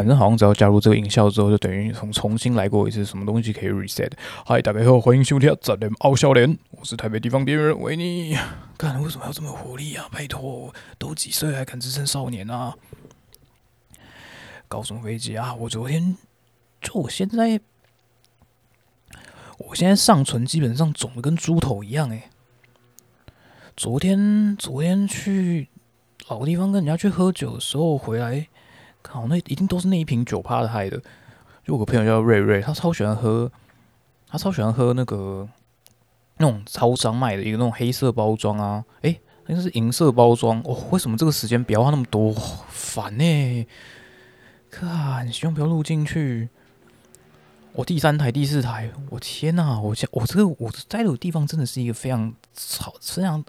反正好像只要加入这个音效之后，就等于从重新来过一次，什么东西可以 reset。嗨，大家好，欢迎收听《咱们傲笑脸》，我是台北地方电影人维尼。看为什么要这么有活力啊？拜托，都几岁还敢自称少年啊？搞什么飞机啊？我昨天就我现在，我现在上唇基本上肿的跟猪头一样诶。昨天昨天去老地方跟人家去喝酒的时候回来，靠，那一定都是那一瓶酒趴的害的。就我个朋友叫瑞瑞，他超喜欢喝，他超喜欢喝那个那种超商卖的一个那种黑色包装啊，诶，那个是银色包装哦。为什么这个时间不要那么多？烦呢！看，希望不要录进去。我第三台、第四台，我天呐！我现我这个我在的地方真的是一个非常吵、非常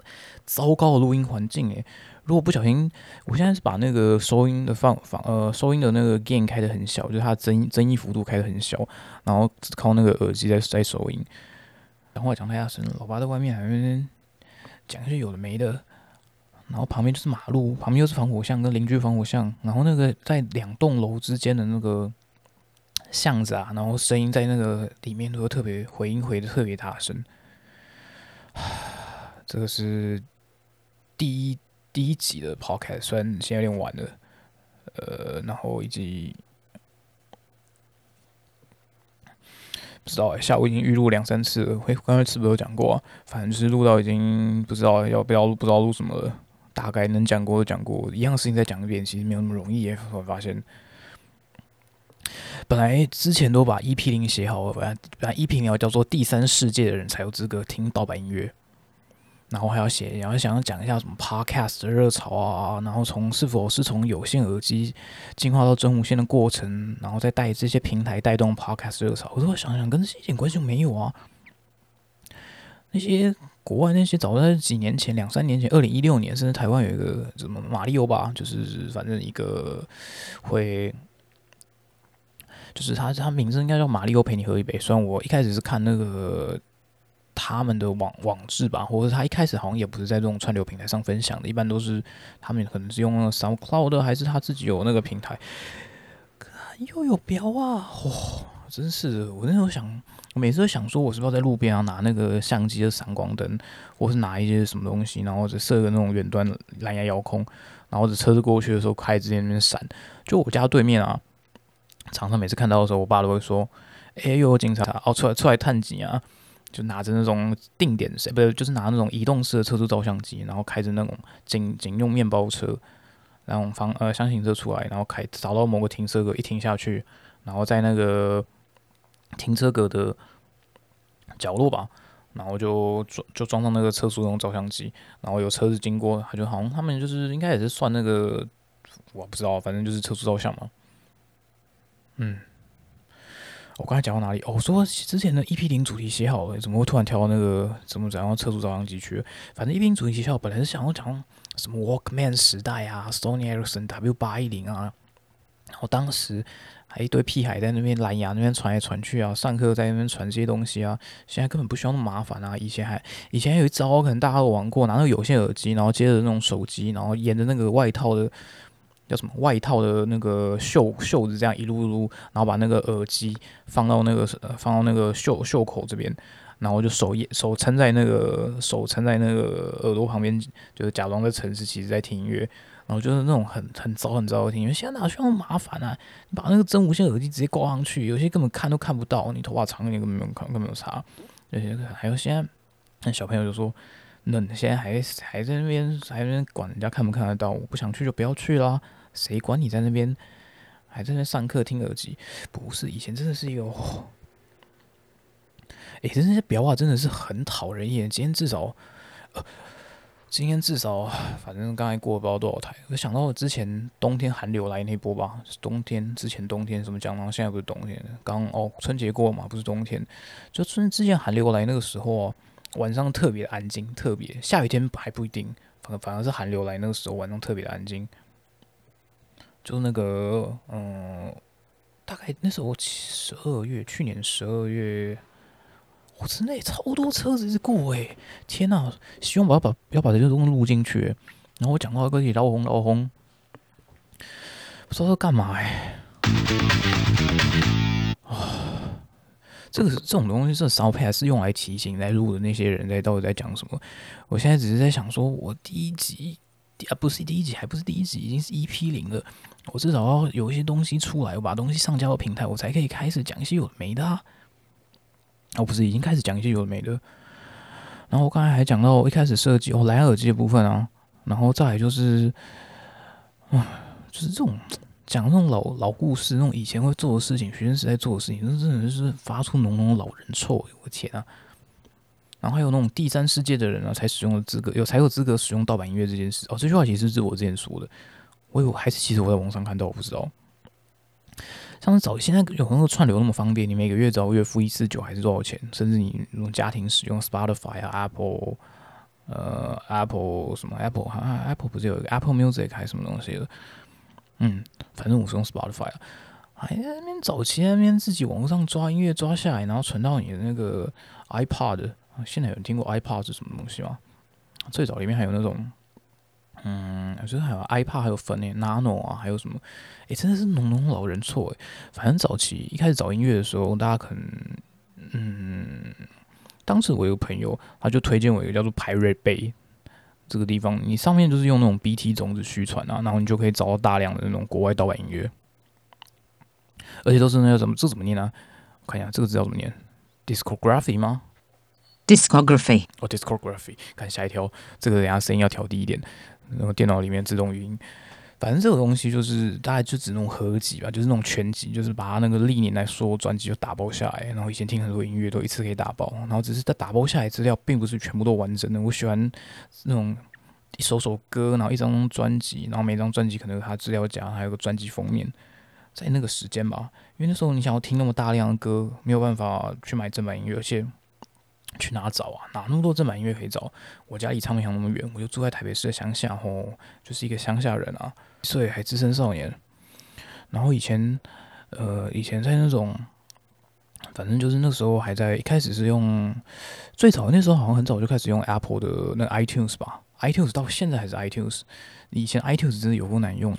糟糕的录音环境诶。如果不小心，我现在是把那个收音的放放呃收音的那个 gain 开的很小，就是它增增益幅度开的很小，然后只靠那个耳机在在收音。讲话讲太大声了，老爸在外面还在讲一些有的没的。然后旁边就是马路，旁边又是防火巷跟邻居防火巷，然后那个在两栋楼之间的那个。巷子啊，然后声音在那个里面都会特别回音回的特别大声。这个是第一第一集的 podcast，虽然现在有点晚了，呃，然后以及不知道哎，下午已经预录两三次了，会刚才是不是有讲过？反正就是录到已经不知道要不要录，不知道录什么了。大概能讲过的讲过，一样事情再讲一遍，其实没有那么容易。我发现。本来之前都把 EP 零写好了，本来本来 EP 零要叫做第三世界的人才有资格听盗版音乐，然后还要写，然后想要讲一下什么 Podcast 的热潮啊，然后从是否是从有线耳机进化到真无线的过程，然后再带这些平台带动 Podcast 热潮，我都想想，跟这一点关系都没有啊。那些国外那些早在几年前、两三年前、二零一六年，甚至台湾有一个什么马里欧吧，就是反正一个会。就是他，他名字应该叫马里奥陪你喝一杯。虽然我一开始是看那个他们的网网志吧，或者他一开始好像也不是在这种串流平台上分享的，一般都是他们可能是用那个 SoundCloud 还是他自己有那个平台。又有标啊！哇，真是我那时候想，我每次都想说，我是不是在路边啊拿那个相机的闪光灯，或是拿一些什么东西，然后者设个那种远端蓝牙遥控，然后者车子过去的时候开直接那边闪。就我家对面啊。常常每次看到的时候，我爸都会说：“哎，又有警察哦，出来出来探警啊！”就拿着那种定点谁，不是，就是拿那种移动式的测速照相机，然后开着那种警警用面包车，然后方呃箱型车出来，然后开找到某个停车格，一停下去，然后在那个停车格的角落吧，然后就装就装上那个测速那种照相机，然后有车子经过，他就好像他们就是应该也是算那个，我不知道，反正就是测速照相嘛。嗯，我刚才讲到哪里？哦，我说之前的 EP 零主题写好了，怎么会突然跳到那个怎么怎样测速照相机去？反正 EP 零主题写好，本来是想要讲什么 Walkman 时代啊，Sony Ericsson W 八一零啊，然后当时还一堆屁孩在那边蓝牙那边传来传去啊，上课在那边传这些东西啊，现在根本不需要那么麻烦啊。以前还以前有一招，可能大家都玩过，拿那个有线耳机，然后接着那种手机，然后沿着那个外套的。叫什么外套的那个袖袖子，这样一撸撸，然后把那个耳机放到那个呃放到那个袖袖口这边，然后就手也手撑在那个手撑在那个耳朵旁边，就是假装在城市其实在听音乐，然后就是那种很很糟很糟的听。因为现在哪需要麻烦啊？你把那个真无线耳机直接挂上去，有些根本看都看不到，你头发长一点根本没有看根本没有差。有些还有现在那小朋友就说，那现在还还在那边还在那边管人家看不看得到？我不想去就不要去啦。谁管你在那边还在那上课听耳机？不是以前真的是一个，哎，这些表啊真的是很讨人厌。今天至少，呃，今天至少，反正刚才过了不知道多少台。我想到之前冬天寒流来那波吧，冬天之前冬天什么讲呢？现在不是冬天，刚哦春节过嘛，不是冬天。就春之前寒流来那个时候啊，晚上特别安静，特别下雨天还不一定，反反而是寒流来那个时候晚上特别安静。就那个，嗯，大概那时候十二月，去年十二月，我真的超多车子是过诶，天呐！希望不要把不要把这些东西录进去。然后我讲到一个老红老红，不知道干嘛诶，这个这种东西，这 soundpad 是用来提醒来录的那些人在到底在讲什么。我现在只是在想，说我第一集啊，不是第一集，还不是第一集，已经是 EP 零了。我至少要有一些东西出来，我把东西上交到平台，我才可以开始讲一些有的没的。啊。哦，不是，已经开始讲一些有的没的。然后我刚才还讲到一开始设计哦，蓝牙耳机的部分啊，然后再来就是，啊，就是这种讲那种老老故事，那种以前会做的事情，学生时代做的事情，那真的是发出浓浓的老人臭，我天啊！然后还有那种第三世界的人啊，才使用的资格，有才有资格使用盗版音乐这件事。哦，这句话其实是我之前说的，我有还是其实我在网上看到，我不知道。像是早现在有很多串流那么方便，你每个月只要月付一次九还是多少钱？甚至你那种家庭使用 Spotify 啊、Apple 呃 Apple 什么 Apple 好像 Apple 不是有一个 Apple Music 还是什么东西的？嗯，反正我是用 Spotify 啊。还在那边早期那边自己网上抓音乐抓下来，然后存到你的那个 iPod。现在有人听过 iPod 是什么东西吗？最早里面还有那种。嗯，我觉得还有 iPad，还有分诶，Nano 啊，还有什么？诶，真的是浓浓老人错诶。反正早期一开始找音乐的时候，大家可能，嗯，当时我有个朋友，他就推荐我一个叫做 Pirate Bay 这个地方，你上面就是用那种 BT 种子虚传啊，然后你就可以找到大量的那种国外盗版音乐，而且都是那个怎么这怎么念呢？我看一下这个字要怎么念？Discography 吗？Discography 哦，Discography，看下一条，这个等下声音要调低一点。然后电脑里面自动语音，反正这个东西就是大概就只那种合集吧，就是那种全集，就是把它那个历年来说专辑就打包下来。然后以前听很多音乐都一次可以打包，然后只是在打包下来资料并不是全部都完整的。我喜欢那种一首首歌，然后一张张专辑，然后每张专辑可能有它资料夹，还有个专辑封面。在那个时间吧，因为那时候你想要听那么大量的歌，没有办法去买正版音乐，而且。去哪找啊？哪那么多正版音乐可以找？我家离唱片行那么远，我就住在台北市的乡下，吼，就是一个乡下人啊，所以还资深少年。然后以前，呃，以前在那种，反正就是那时候还在一开始是用最早那时候好像很早就开始用 Apple 的那 iTunes 吧，iTunes 到现在还是 iTunes。以前 iTunes 真的有够难用。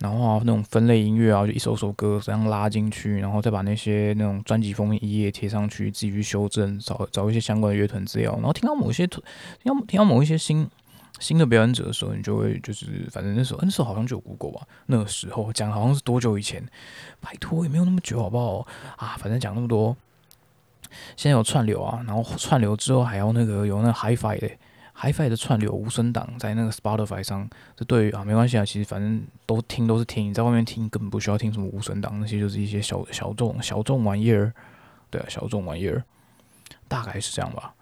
然后啊，那种分类音乐啊，就一首首歌这样拉进去，然后再把那些那种专辑封面一页贴上去，自己去修正，找找一些相关的乐团资料。然后听到某一些听到听到某一些新新的表演者的时候，你就会就是反正那时候那时候好像就有 Google 吧，那个时候讲好像是多久以前？拜托也没有那么久好不好？啊，反正讲那么多，现在有串流啊，然后串流之后还要那个有那 HiFi 的。HiFi 的串流无声档在那个 Spotify 上，这对于啊没关系啊，其实反正都听都是听，你在外面听根本不需要听什么无声档，那些就是一些小小众小众玩意儿，对啊，小众玩意儿，大概是这样吧。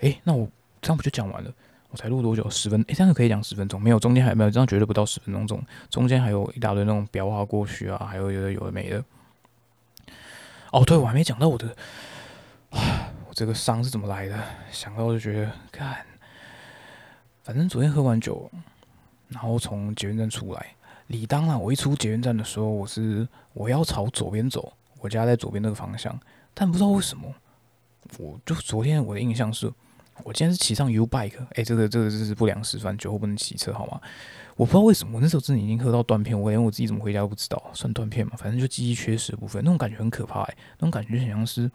诶，那我这样不就讲完了？我才录多久？十分？诶，这样可以讲十分钟？没有，中间还有没有，这样绝对不到十分钟。中中间还有一大堆那种表啊过去啊，还有有的有的没的。哦，对，我还没讲到我的，我这个伤是怎么来的？想到我就觉得，看。反正昨天喝完酒，然后从捷运站出来，理当啊，我一出捷运站的时候，我是我要朝左边走，我家在左边那个方向，但不知道为什么，我就昨天我的印象是，我今天是骑上 U bike，哎，这个这个这是不良示范，酒后不能骑车好吗？我不知道为什么，我那时候真的已经喝到断片，我连我自己怎么回家都不知道，算断片嘛，反正就记忆缺失的部分，那种感觉很可怕，哎，那种感觉很像是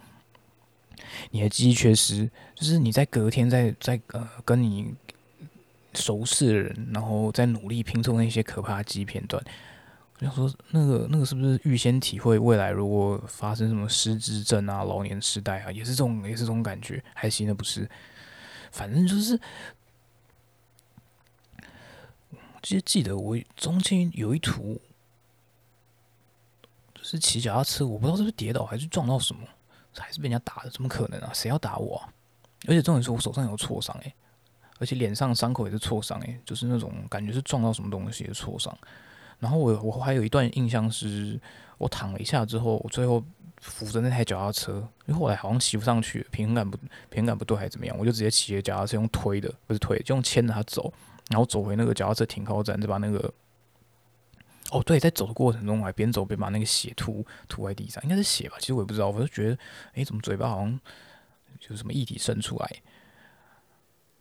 你的记忆缺失，就是你在隔天在在呃跟你。熟识的人，然后再努力拼凑那些可怕的记忆片段。我想说，那个那个是不是预先体会未来如果发生什么失智症啊、老年痴呆啊，也是这种也是这种感觉？还行的不是？反正就是，记记得我中间有一图，就是骑脚踏车，我不知道是不是跌倒还是撞到什么，还是被人家打的？怎么可能啊？谁要打我？啊？而且重点是我手上有挫伤，诶。而且脸上伤口也是挫伤，诶，就是那种感觉是撞到什么东西的挫伤。然后我我还有一段印象是，我躺了一下之后，我最后扶着那台脚踏车，因为后来好像骑不上去，平衡感不平衡感不对还是怎么样，我就直接骑着脚踏车用推的，不是推，就用牵着它走，然后走回那个脚踏车停靠站，再把那个哦对，在走的过程中我还边走边把那个血吐吐在地上，应该是血吧，其实我也不知道，我就觉得诶，怎么嘴巴好像就是什么液体渗出来。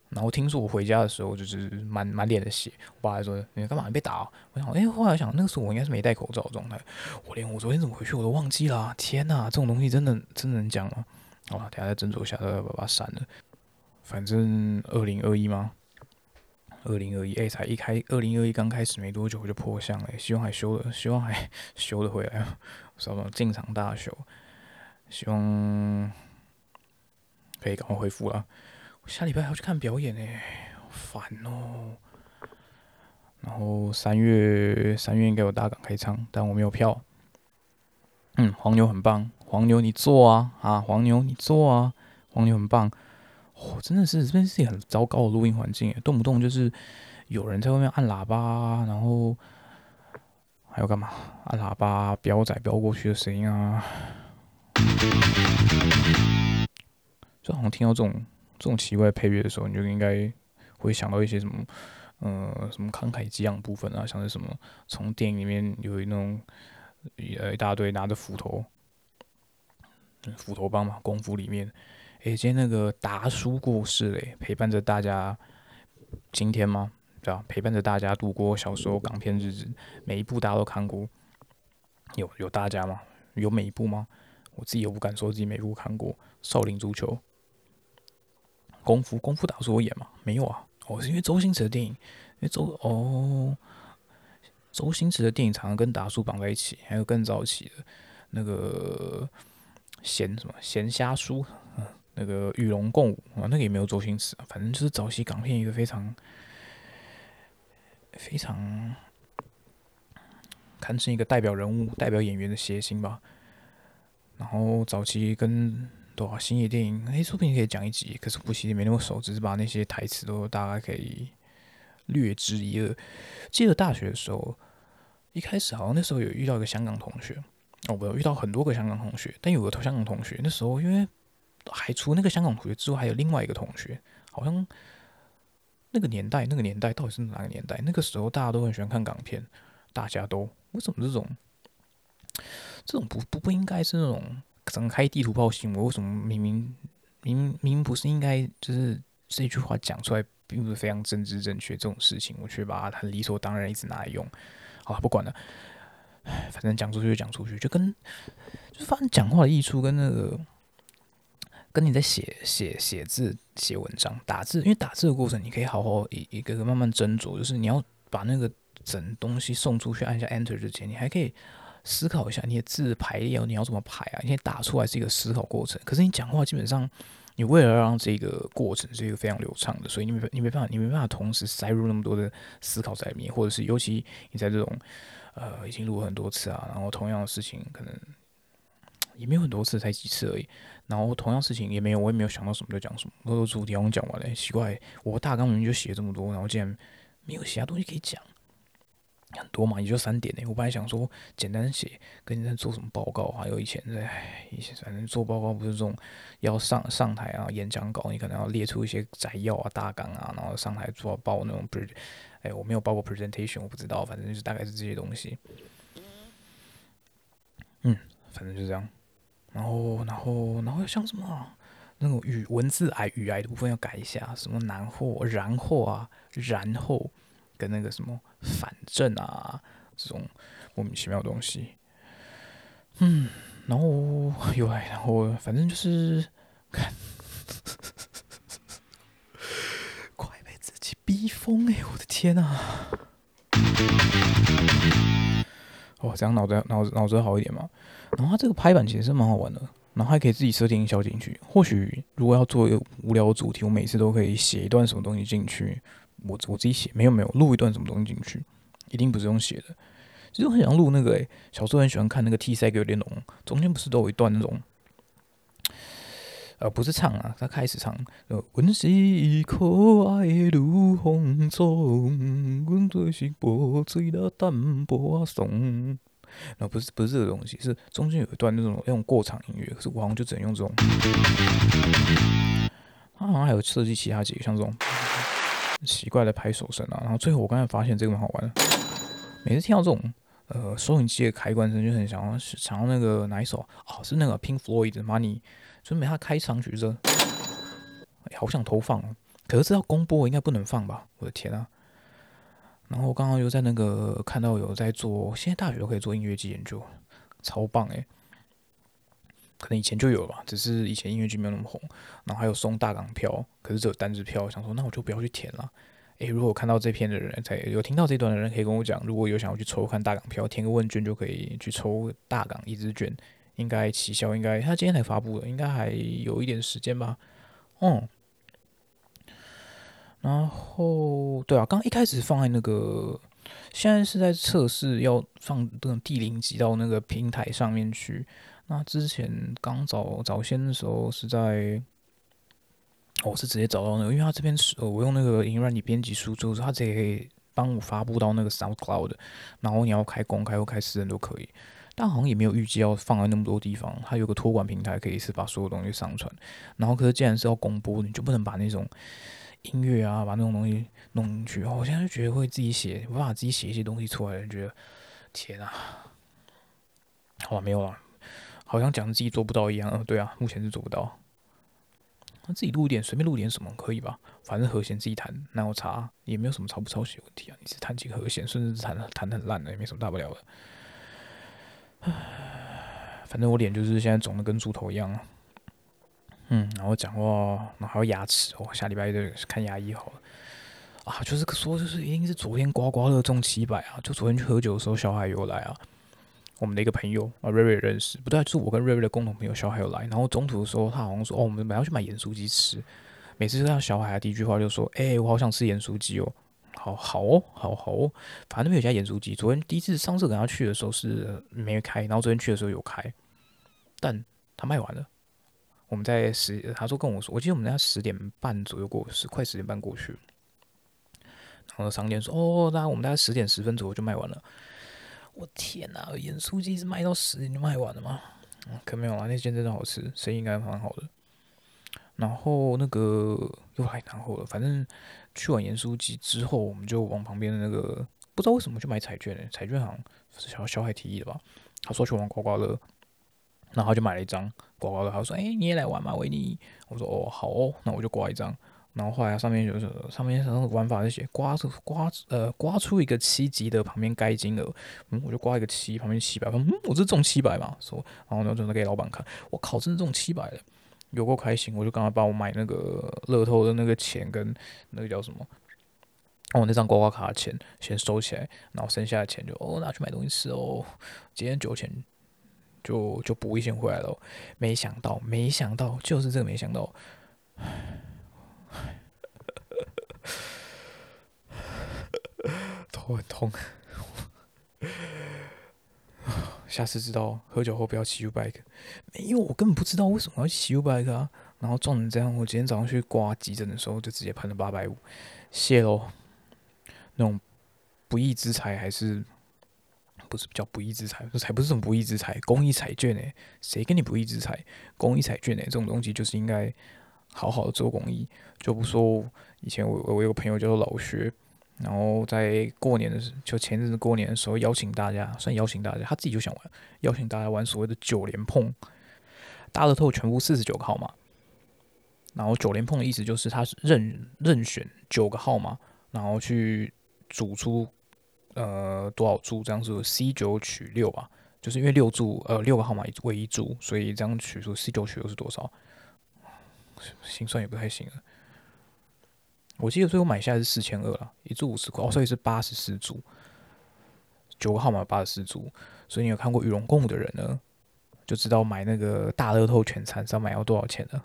然后听说我回家的时候就是满满脸的血，我爸还说你干嘛你被打、啊？我想哎、后来想那个时候我应该是没戴口罩的状态，我连我昨天怎么回去我都忘记了、天哪，这种东西真的真的能讲吗？好了，等下再斟酌一下，再把它删了。反正二零二一吗？二零二一，哎，才一开，二零二一刚开始没多久我就破相了、希望还修的，希望还 修得回来，什么进场大修，希望可以赶快恢复了。下礼拜还要去看表演呢、好烦哦。然后三月三月应该有大港开唱，但我没有票。嗯，黄牛很棒，黄牛你做啊啊，黄牛你做啊，黄牛很棒。哦，真的是这边是一个很糟糕的录音环境，动不动就是有人在外面按喇叭，然后还有干嘛？按喇叭飙仔飙过去的声音啊，就好像听到这种这种奇怪配乐的时候，你就应该会想到一些什么，呃，什么慷慨激昂部分啊，像是什么从电影里面有那种呃一大堆拿着斧头，斧头帮嘛，功夫里面，诶，今天那个达叔过世嘞，陪伴着大家今天吗？对吧？陪伴着大家度过小时候港片日子，每一部大家都看过，有有大家吗？有每一部吗？我自己又不敢说自己每一部看过，《少林足球》。功夫功夫达叔我演吗？没有啊，哦，是因为周星驰的电影，因为周哦，周星驰的电影常常跟达叔绑在一起，还有更早期的那个闲什么闲虾叔，那个与龙共舞啊，那个也没有周星驰啊，反正就是早期港片一个非常非常堪称一个代表人物、代表演员的谐星吧。然后早期跟多啊，星爷电影，哎，说不定可以讲一集，可是我其实没那么熟，只是把那些台词都大概可以略知一二。记得大学的时候，一开始好像那时候有遇到一个香港同学，哦，不有遇到很多个香港同学，但有个香港同学那时候因为还除那个香港同学之外，还有另外一个同学，好像那个年代，那个年代到底是哪个年代？那个时候大家都很喜欢看港片，大家都为什么这种这种不不不应该是那种展开地图炮新闻？为什么明明明明不是应该就是这句话讲出来，并不是非常政治正确这种事情，我却把它理所当然一直拿来用。好了，不管了，唉反正讲出去就讲出去，就跟就反正讲话的艺术跟那个。跟你在写写写字、写文章、打字，因为打字的过程，你可以好好一一个个慢慢斟酌，就是你要把那个整东西送出去，按下 Enter 之前，你还可以思考一下你的字排列你要怎么排啊？你打出来是一个思考过程，可是你讲话基本上，你为了让这个过程是一个非常流畅的，所以你没你没办法，你没办法同时塞入那么多的思考在里面，或者是尤其你在这种呃已经录了很多次啊，然后同样的事情可能也没有很多次，才几次而已。然后同样事情也没有，我也没有想到什么就讲什么，我都主题好像讲完了，奇怪，我大纲明明就写这么多，然后竟然没有其他东西可以讲，很多嘛，也就三点呢。我本来想说简单写，跟你在做什么报告，还有以前在以前反正做报告不是这种要上上台啊演讲稿，你可能要列出一些摘要啊大纲啊，然后上台做报那种不是，哎，我没有报过 presentation，我不知道，反正就是大概是这些东西。嗯，反正就这样。然后，然后，然后像什么啊、那种语文字癌语癌的部分要改一下，什么然后、然后啊，然后跟那个什么反正啊这种莫名其妙的东西。嗯，然后又来，然后反正就是看，快被自己逼疯哎、我的天啊！哦，这样脑子脑子脑子好一点嘛。然后它这个拍板其实是蛮好玩的，然后还可以自己设定音效进去。或许如果要做一个无聊的主题，我每次都可以写一段什么东西进去，我我自己写，没有没有录一段什么东西进去，一定不是用写的。其实我很想录那个诶、小时候很喜欢看那个《T 塞给联龙》，中间不是都有一段那种。呃，不是唱啊，他开始唱，呃，阮是可爱的女风中，阮就是波水的淡薄送。然后不是不是这个东西，是中间有一段那种那种过场音乐，可是我好像就只能用这种。他好像还有设计其他几个像这种奇怪的拍手声啊，然后最后我刚才发现这个蛮好玩的，每次听到这种呃收音机的开关声，就很想要想要那个哪一首哦，是那个 Pink Floyd 的 Money，就是每他开场曲这，哎好想投放哦。可是这要公播应该不能放吧？我的天啊！然后刚刚又在那个看到有在做，现在大学都可以做音乐剧研究，超棒诶。可能以前就有吧，只是以前音乐剧没有那么红。然后还有送大港票，可是只有单支票。想说那我就不要去填了。诶，如果看到这篇的人，才有听到这段的人，可以跟我讲，如果有想要去抽看大港票，填个问卷就可以去抽大港一支卷。应该起效，应该他今天才发布的，应该还有一点时间吧。嗯。然后，对啊，刚一开始放在那个，现在是在测试要放那种第零集到那个平台上面去。那之前刚找早先的时候是在，我是直接找到那个，因为他这边是我用那个音软你编辑输出，他直接可以帮我发布到那个 SoundCloud，然后你要开公开或开私人都可以，但好像也没有预计要放在那么多地方，它有个托管平台可以是把所有东西上传，然后可是既然是要公播，你就不能把那种音乐啊，把那种东西弄进去，我现在就觉得会自己写，无法自己写一些东西出来，觉得天啊，好吧，没有了。好像讲自己做不到一样，嗯，对啊，目前是做不到。那自己录一点，随便录点什么可以吧？反正和弦自己弹，那我查也没有什么抄不抄袭问题啊。你是弹几个和弦，甚至是弹弹很烂的，也没什么大不了的。唉，反正我脸就是现在肿的跟猪头一样啊。嗯，然后讲话，然后还有牙齿，我下礼拜就看牙医好了。啊，就是说，就是一定是昨天刮刮乐中七百啊！就昨天去喝酒的时候，小海又来啊。我们的一个朋友啊，瑞瑞认识，不对，就是我跟瑞瑞的共同朋友小海有来，然后中途的时候，他好像说，哦，我们本来要去买盐酥鸡吃，每次看到小海的第一句话就说，哎，我好想吃盐酥鸡哦，好好哦，好好哦，反正那边有家盐酥鸡，昨天第一次上次跟他去的时候是没开，然后昨天去的时候有开，但他卖完了，我们在十，他说跟我说，我记得我们在十点半左右过，是快十点半过去，然后商店说，哦，那我们大概十点十分左右就卖完了。我天哪！盐酥鸡是卖到十点就卖完了吗？可没有啊，那间真的好吃，生意应该蛮好的。然后那个又来然后了，反正去完盐酥鸡之后，我们就往旁边的那个不知道为什么去买彩券呢？彩券行是小小海提议的吧？他说去玩刮刮乐，然后就买了一张刮刮乐。他说：“哎，你也来玩嘛，维尼？”我说：“哦，好哦，那我就刮一张。”然后后来上面就是上面上玩法是写刮出刮呃刮出一个七级的旁边该金额，嗯，我就刮一个七旁边七百，嗯，我这中七百嘛，说，然后呢就给老板看，我靠，真的中七百了，有够开心，我就刚刚帮我买那个乐透的那个钱跟那个叫什么，哦那张刮刮卡的钱先收起来，然后剩下的钱就哦拿去买东西吃哦，今天酒钱就就补一些回来了，没想到没想到就是这个没想到。头很痛，下次知道喝酒后不要骑 U bike。没有，我根本不知道为什么要骑 U bike 啊！然后撞成这样，我今天早上去挂急诊的时候就直接喷了八百五，谢喽。那种不义之财还是不是叫不义之财？这才不是什么不义之财，公益彩券诶，谁跟你不义之财？公益彩券诶，这种东西就是应该好好的做公益。就不说以前我我有个朋友叫做老薛。然后在过年的时候，就前阵子过年的时候，邀请大家，算邀请大家，他自己就想玩，邀请大家玩所谓的九连碰，大乐透全部四十九个号码，然后九连碰的意思就是他是任任选九个号码，然后去组出呃多少注，这样子 C 九取六吧，就是因为六注呃六个号码为一注，所以这样取出 C 九取六是多少？心算也不太行了。我记得最后买下来是四千二了，一注五十块，哦，所以是八十四注，九个号码八十四注，所以你有看过羽绒共舞的人呢，就知道买那个大乐透全餐是要买要多少钱的。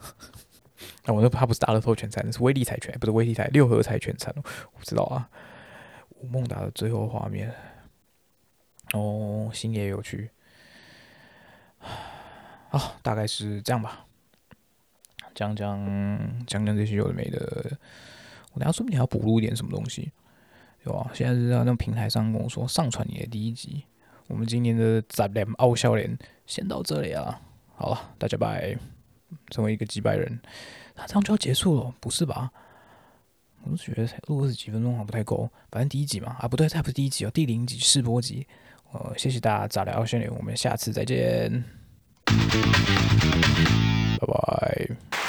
那我那怕不是大乐透全餐，是威力彩全，不是威力彩六合彩全餐，我知道啊。吴孟达的最后画面，哦，星爷有趣，啊，大概是这样吧，讲讲讲讲这些有的没的。我等下说不定还要补录一点什么东西，有啊。现在是在那平台上跟我说上传你的第一集。我们今年的杂联傲笑脸先到这里啊，好了，大家拜。成为一个几百人，那这样就要结束了？不是吧？我是觉得录二十几分钟好像不太够。反正第一集嘛，啊不对，这还不是第一集哦，第零集试播集。呃，谢谢大家杂聊笑脸，我们下次再见，拜拜。